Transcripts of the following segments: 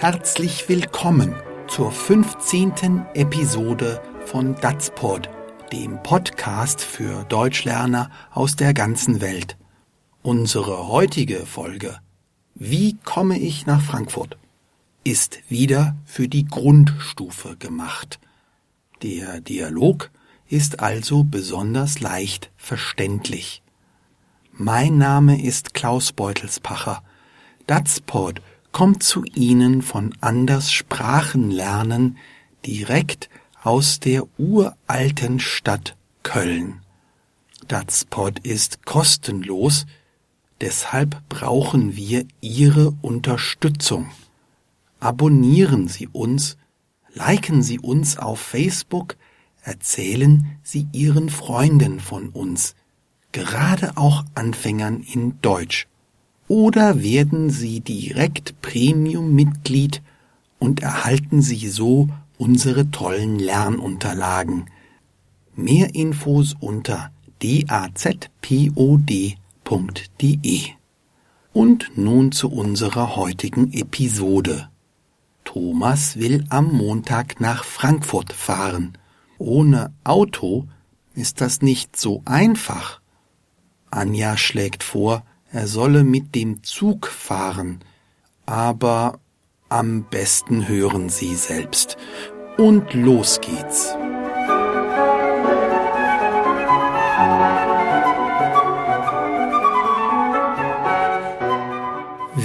Herzlich willkommen zur 15. Episode von Datsport, dem Podcast für Deutschlerner aus der ganzen Welt. Unsere heutige Folge Wie komme ich nach Frankfurt? ist wieder für die Grundstufe gemacht. Der Dialog ist also besonders leicht verständlich. Mein Name ist Klaus Beutelspacher. Datsport kommt zu Ihnen von Anders Sprachenlernen direkt aus der uralten Stadt Köln. Datspot ist kostenlos, deshalb brauchen wir Ihre Unterstützung. Abonnieren Sie uns, liken Sie uns auf Facebook, erzählen Sie Ihren Freunden von uns, gerade auch Anfängern in Deutsch. Oder werden Sie direkt Premium-Mitglied und erhalten Sie so unsere tollen Lernunterlagen. Mehr Infos unter dazpod.de. Und nun zu unserer heutigen Episode. Thomas will am Montag nach Frankfurt fahren. Ohne Auto ist das nicht so einfach. Anja schlägt vor, er solle mit dem Zug fahren, aber am besten hören Sie selbst. Und los geht's.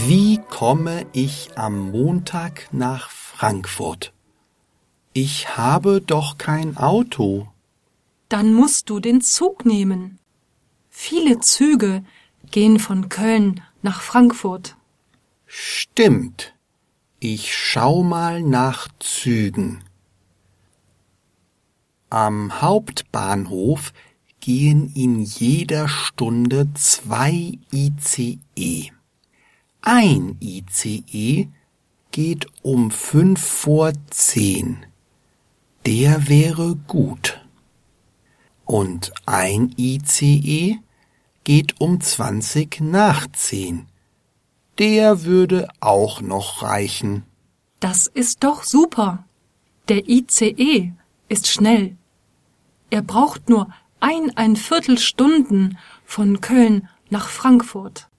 Wie komme ich am Montag nach Frankfurt? Ich habe doch kein Auto. Dann musst du den Zug nehmen. Viele Züge gehen von Köln nach Frankfurt. Stimmt. Ich schau mal nach Zügen. Am Hauptbahnhof gehen in jeder Stunde zwei ICE. Ein ICE geht um fünf vor zehn. Der wäre gut. Und ein ICE geht um zwanzig nach zehn. Der würde auch noch reichen. Das ist doch super. Der ICE ist schnell. Er braucht nur ein Viertelstunden von Köln nach Frankfurt.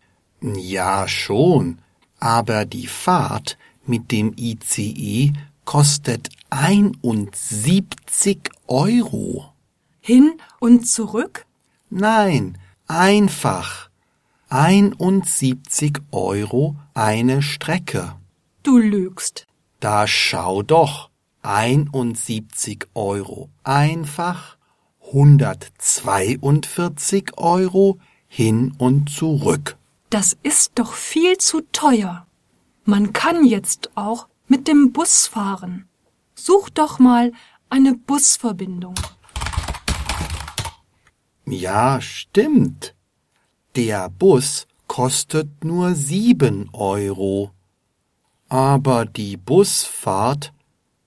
Ja schon, aber die Fahrt mit dem ICE kostet einundsiebzig Euro. Hin und zurück? Nein, Einfach. 71 Euro eine Strecke. Du lügst. Da schau doch. 71 Euro einfach, 142 Euro hin und zurück. Das ist doch viel zu teuer. Man kann jetzt auch mit dem Bus fahren. Such doch mal eine Busverbindung. Ja, stimmt. Der Bus kostet nur sieben Euro. Aber die Busfahrt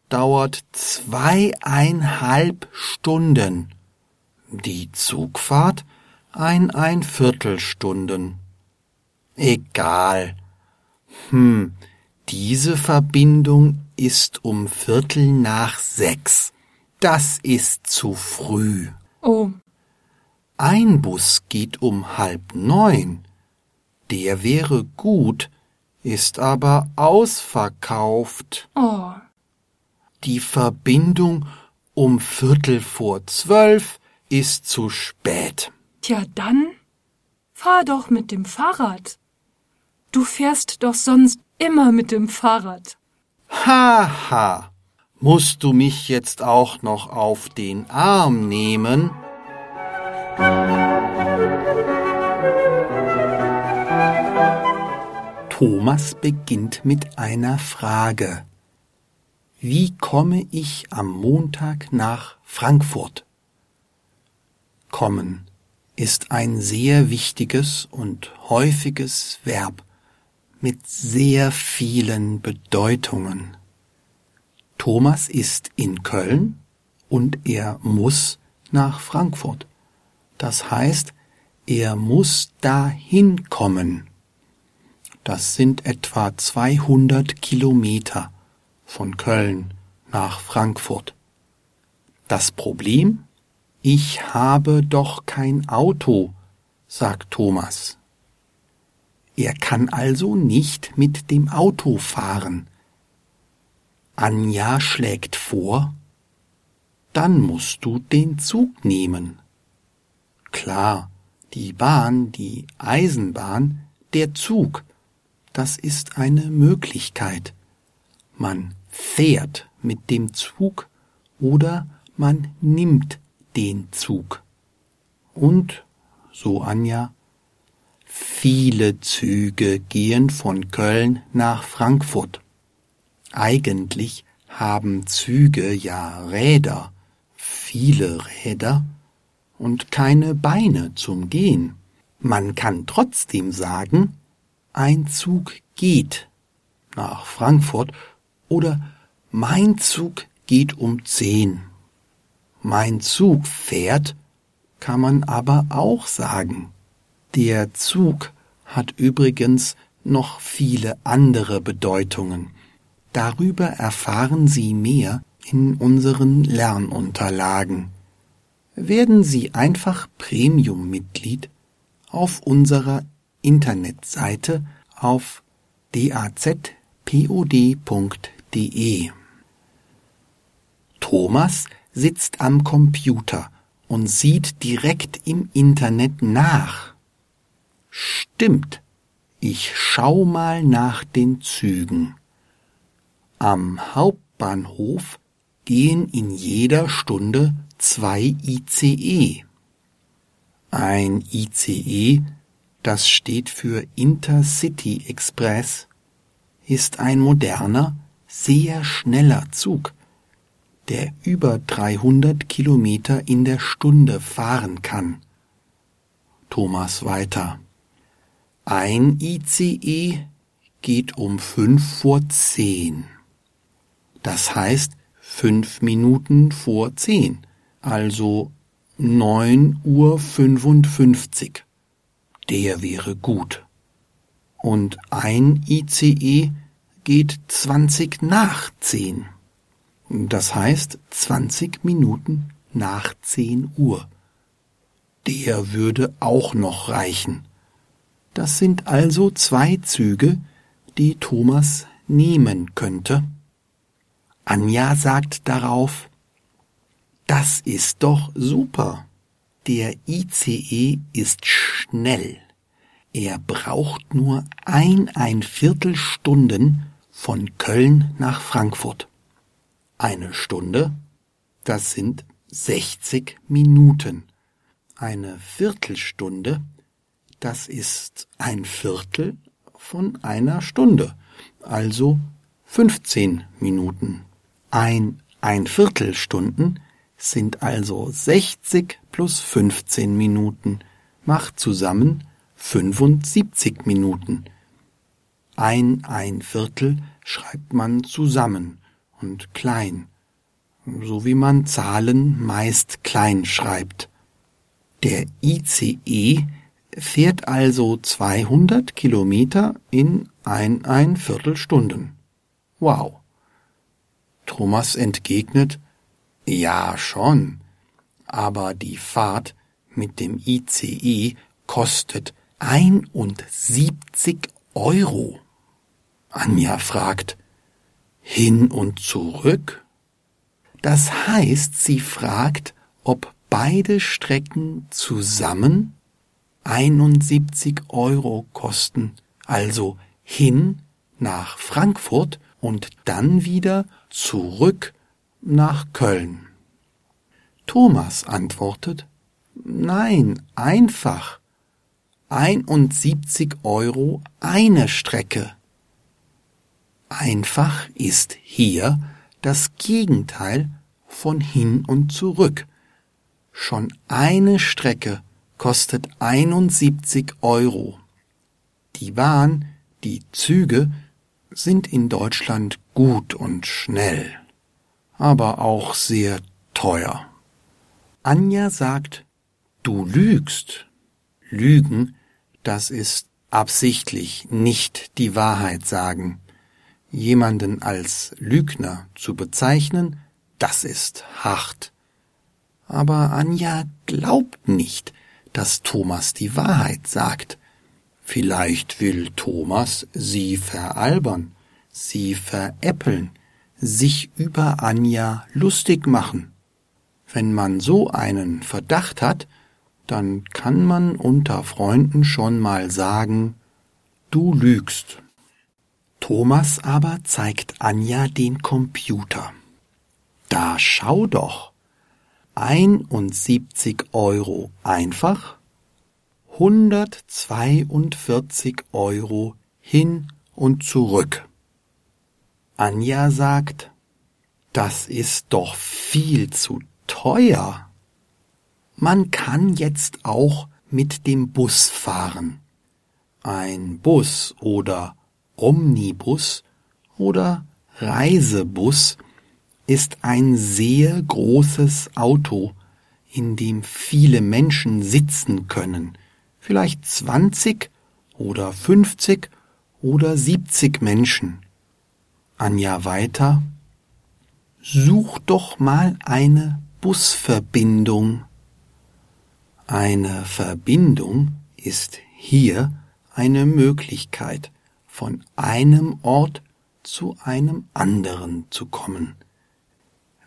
dauert zweieinhalb Stunden. Die Zugfahrt ein Viertelstunden. Egal. Hm, diese Verbindung ist um Viertel nach sechs. Das ist zu früh. Oh, ein Bus geht um halb neun. Der wäre gut, ist aber ausverkauft. Oh. Die Verbindung um Viertel vor zwölf ist zu spät. Tja, dann fahr doch mit dem Fahrrad. Du fährst doch sonst immer mit dem Fahrrad. Haha. Ha. Musst du mich jetzt auch noch auf den Arm nehmen? Thomas beginnt mit einer Frage. Wie komme ich am Montag nach Frankfurt? Kommen ist ein sehr wichtiges und häufiges Verb mit sehr vielen Bedeutungen. Thomas ist in Köln und er muss nach Frankfurt. Das heißt, er muss dahin kommen. Das sind etwa 200 Kilometer von Köln nach Frankfurt. Das Problem? Ich habe doch kein Auto, sagt Thomas. Er kann also nicht mit dem Auto fahren. Anja schlägt vor, dann musst du den Zug nehmen. Klar, die Bahn, die Eisenbahn, der Zug, das ist eine Möglichkeit. Man fährt mit dem Zug oder man nimmt den Zug. Und, so Anja, viele Züge gehen von Köln nach Frankfurt. Eigentlich haben Züge ja Räder, viele Räder und keine Beine zum Gehen. Man kann trotzdem sagen, ein Zug geht nach Frankfurt oder mein Zug geht um zehn. Mein Zug fährt, kann man aber auch sagen. Der Zug hat übrigens noch viele andere Bedeutungen. Darüber erfahren Sie mehr in unseren Lernunterlagen. Werden Sie einfach Premium-Mitglied auf unserer Internetseite auf dazpod.de. Thomas sitzt am Computer und sieht direkt im Internet nach. Stimmt, ich schau mal nach den Zügen. Am Hauptbahnhof gehen in jeder Stunde zwei ICE. Ein ICE, das steht für Intercity Express, ist ein moderner, sehr schneller Zug, der über 300 Kilometer in der Stunde fahren kann. Thomas weiter. Ein ICE geht um fünf vor zehn. Das heißt fünf Minuten vor zehn, also neun Uhr fünfundfünfzig. Der wäre gut. Und ein ICE geht zwanzig nach zehn. Das heißt zwanzig Minuten nach zehn Uhr. Der würde auch noch reichen. Das sind also zwei Züge, die Thomas nehmen könnte. Anja sagt darauf, das ist doch super. Der ICE ist schnell. Er braucht nur ein ein Viertelstunden von Köln nach Frankfurt. Eine Stunde, das sind 60 Minuten. Eine Viertelstunde, das ist ein Viertel von einer Stunde, also 15 Minuten. Ein ein Viertelstunden sind also 60 plus 15 Minuten, macht zusammen 75 Minuten. Ein ein Viertel schreibt man zusammen und klein, so wie man Zahlen meist klein schreibt. Der ICE fährt also 200 Kilometer in ein ein Viertelstunden. Wow. Thomas entgegnet, ja schon, aber die Fahrt mit dem ICE kostet 71 Euro. Anja fragt, hin und zurück? Das heißt, sie fragt, ob beide Strecken zusammen 71 Euro kosten, also hin nach Frankfurt und dann wieder zurück nach Köln. Thomas antwortet, nein, einfach. 71 Euro eine Strecke. Einfach ist hier das Gegenteil von hin und zurück. Schon eine Strecke kostet 71 Euro. Die Bahn, die Züge sind in Deutschland gut und schnell, aber auch sehr teuer. Anja sagt, du lügst. Lügen, das ist absichtlich nicht die Wahrheit sagen. Jemanden als Lügner zu bezeichnen, das ist hart. Aber Anja glaubt nicht, dass Thomas die Wahrheit sagt. Vielleicht will Thomas sie veralbern, sie veräppeln, sich über Anja lustig machen. Wenn man so einen Verdacht hat, dann kann man unter Freunden schon mal sagen, du lügst. Thomas aber zeigt Anja den Computer. Da schau doch. 71 Euro einfach, 142 Euro hin und zurück. Anja sagt, das ist doch viel zu teuer. Man kann jetzt auch mit dem Bus fahren. Ein Bus oder Omnibus oder Reisebus ist ein sehr großes Auto, in dem viele Menschen sitzen können, vielleicht 20 oder 50 oder 70 Menschen. Anja weiter. Such doch mal eine Busverbindung. Eine Verbindung ist hier eine Möglichkeit, von einem Ort zu einem anderen zu kommen.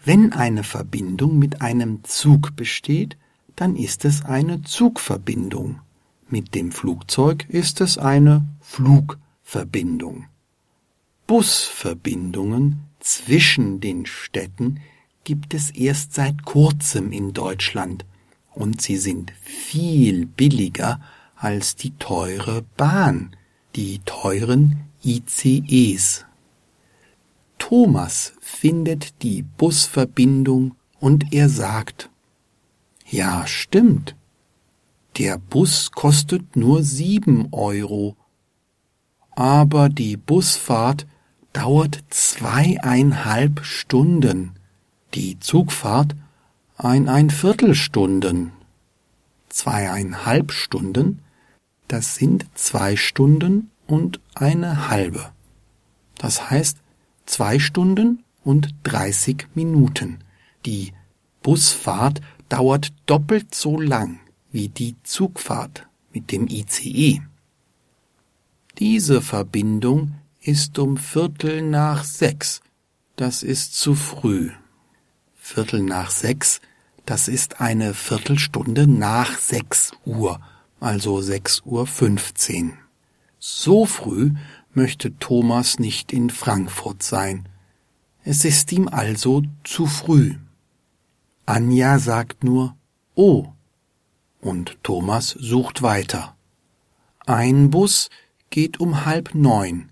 Wenn eine Verbindung mit einem Zug besteht, dann ist es eine Zugverbindung. Mit dem Flugzeug ist es eine Flugverbindung. Busverbindungen zwischen den Städten gibt es erst seit kurzem in Deutschland und sie sind viel billiger als die teure Bahn, die teuren ICEs. Thomas findet die Busverbindung und er sagt, ja, stimmt. Der Bus kostet nur sieben Euro. Aber die Busfahrt dauert zweieinhalb Stunden, die Zugfahrt ein Viertelstunden. Zweieinhalb Stunden, das sind zwei Stunden und eine halbe. Das heißt zwei Stunden und dreißig Minuten. Die Busfahrt dauert doppelt so lang wie die Zugfahrt mit dem ICE. Diese Verbindung ist um Viertel nach sechs. Das ist zu früh. Viertel nach sechs das ist eine Viertelstunde nach sechs Uhr, also sechs Uhr fünfzehn. So früh möchte Thomas nicht in Frankfurt sein. Es ist ihm also zu früh. Anja sagt nur Oh, und Thomas sucht weiter. Ein Bus geht um halb neun.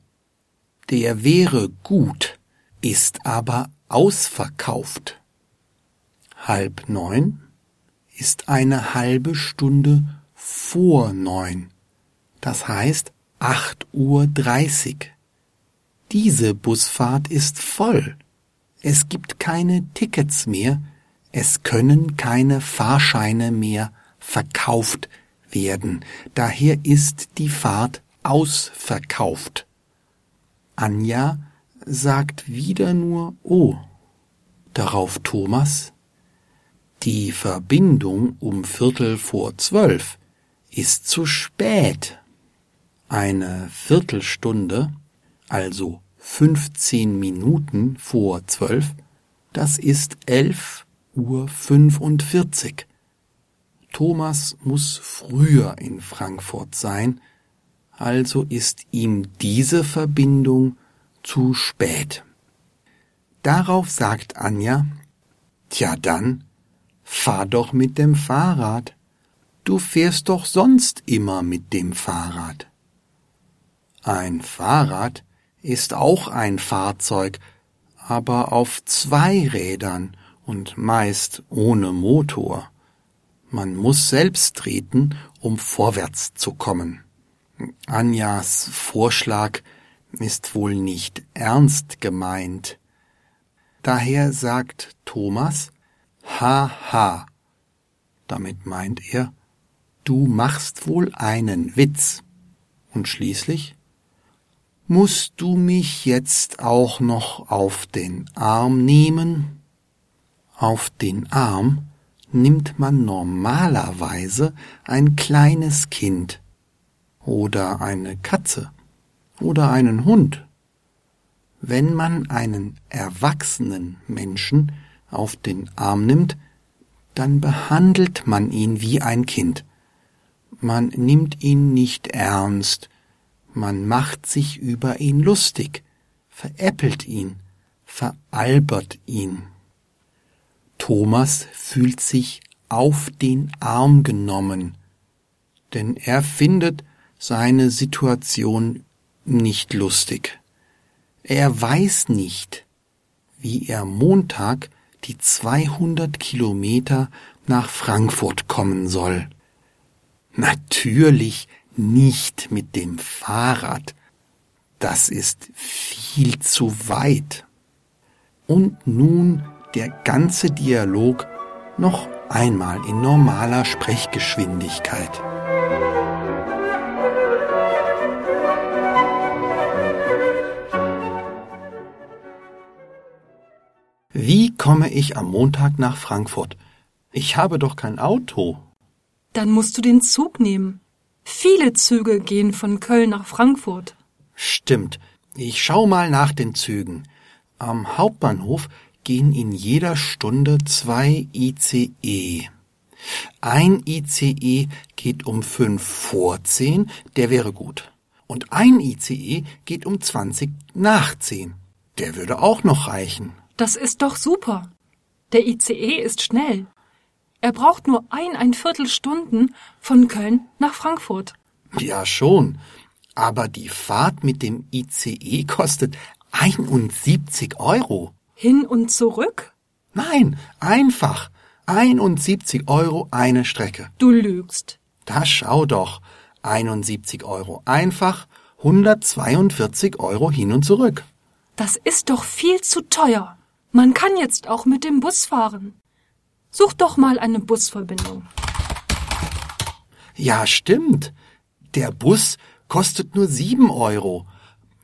Der wäre gut, ist aber ausverkauft halb neun ist eine halbe Stunde vor neun. Das heißt acht Uhr dreißig. Diese Busfahrt ist voll. Es gibt keine Tickets mehr. Es können keine Fahrscheine mehr verkauft werden. Daher ist die Fahrt ausverkauft. Anja sagt wieder nur Oh. Darauf Thomas die Verbindung um Viertel vor zwölf ist zu spät. Eine Viertelstunde, also 15 Minuten vor zwölf, das ist elf Uhr fünfundvierzig. Thomas muss früher in Frankfurt sein, also ist ihm diese Verbindung zu spät. Darauf sagt Anja, Tja dann, Fahr doch mit dem Fahrrad. Du fährst doch sonst immer mit dem Fahrrad. Ein Fahrrad ist auch ein Fahrzeug, aber auf zwei Rädern und meist ohne Motor. Man muss selbst treten, um vorwärts zu kommen. Anjas Vorschlag ist wohl nicht ernst gemeint. Daher sagt Thomas, Haha. Damit meint er, du machst wohl einen Witz. Und schließlich Musst du mich jetzt auch noch auf den Arm nehmen? Auf den Arm nimmt man normalerweise ein kleines Kind oder eine Katze oder einen Hund. Wenn man einen erwachsenen Menschen auf den Arm nimmt, dann behandelt man ihn wie ein Kind. Man nimmt ihn nicht ernst, man macht sich über ihn lustig, veräppelt ihn, veralbert ihn. Thomas fühlt sich auf den Arm genommen, denn er findet seine Situation nicht lustig. Er weiß nicht, wie er Montag die 200 Kilometer nach Frankfurt kommen soll. Natürlich nicht mit dem Fahrrad. Das ist viel zu weit. Und nun der ganze Dialog noch einmal in normaler Sprechgeschwindigkeit. Wie komme ich am Montag nach Frankfurt? Ich habe doch kein Auto. Dann musst du den Zug nehmen. Viele Züge gehen von Köln nach Frankfurt. Stimmt. Ich schau mal nach den Zügen. Am Hauptbahnhof gehen in jeder Stunde zwei ICE. Ein ICE geht um fünf vor zehn, der wäre gut. Und ein ICE geht um zwanzig nach zehn. Der würde auch noch reichen. Das ist doch super. Der ICE ist schnell. Er braucht nur eineinviertel Stunden von Köln nach Frankfurt. Ja, schon. Aber die Fahrt mit dem ICE kostet 71 Euro. Hin und zurück? Nein, einfach. 71 Euro eine Strecke. Du lügst. Da schau doch. 71 Euro einfach, 142 Euro hin und zurück. Das ist doch viel zu teuer. Man kann jetzt auch mit dem Bus fahren. Such doch mal eine Busverbindung. Ja, stimmt. Der Bus kostet nur sieben Euro.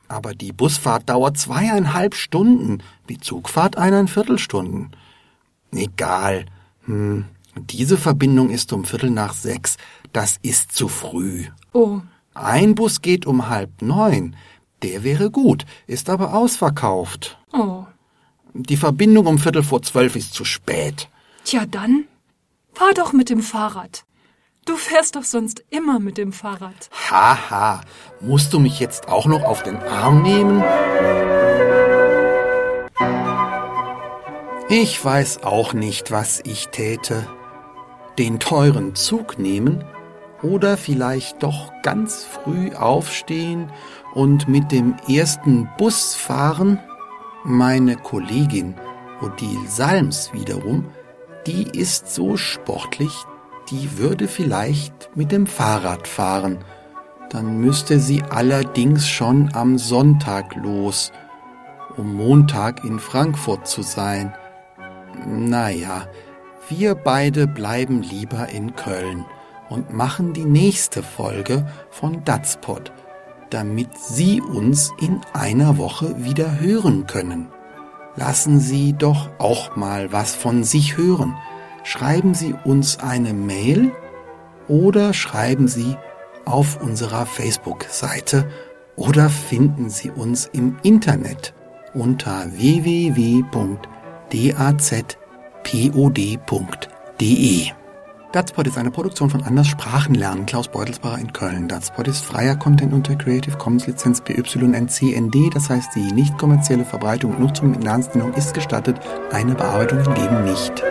Aber die Busfahrt dauert zweieinhalb Stunden, die Zugfahrt eineinviertel Stunden. Egal. Hm, diese Verbindung ist um Viertel nach sechs. Das ist zu früh. Oh. Ein Bus geht um halb neun. Der wäre gut, ist aber ausverkauft. Oh. Die Verbindung um Viertel vor zwölf ist zu spät. Tja, dann fahr doch mit dem Fahrrad. Du fährst doch sonst immer mit dem Fahrrad. Haha, musst du mich jetzt auch noch auf den Arm nehmen? Ich weiß auch nicht, was ich täte. Den teuren Zug nehmen oder vielleicht doch ganz früh aufstehen und mit dem ersten Bus fahren? Meine Kollegin Odile Salms wiederum die ist so sportlich, die würde vielleicht mit dem Fahrrad fahren. Dann müsste sie allerdings schon am Sonntag los, um Montag in Frankfurt zu sein. Naja, wir beide bleiben lieber in Köln und machen die nächste Folge von Datspot, damit Sie uns in einer Woche wieder hören können lassen Sie doch auch mal was von sich hören. Schreiben Sie uns eine Mail oder schreiben Sie auf unserer Facebook-Seite oder finden Sie uns im Internet unter www.dazpod.de. Datspot ist eine Produktion von Anders Sprachenlernen, Klaus Beutelsbacher in Köln. Datspot ist freier Content unter Creative Commons Lizenz BYNCND, das heißt die nicht kommerzielle Verbreitung und Nutzung mit Namensnennung ist gestattet, eine Bearbeitung hingegen nicht.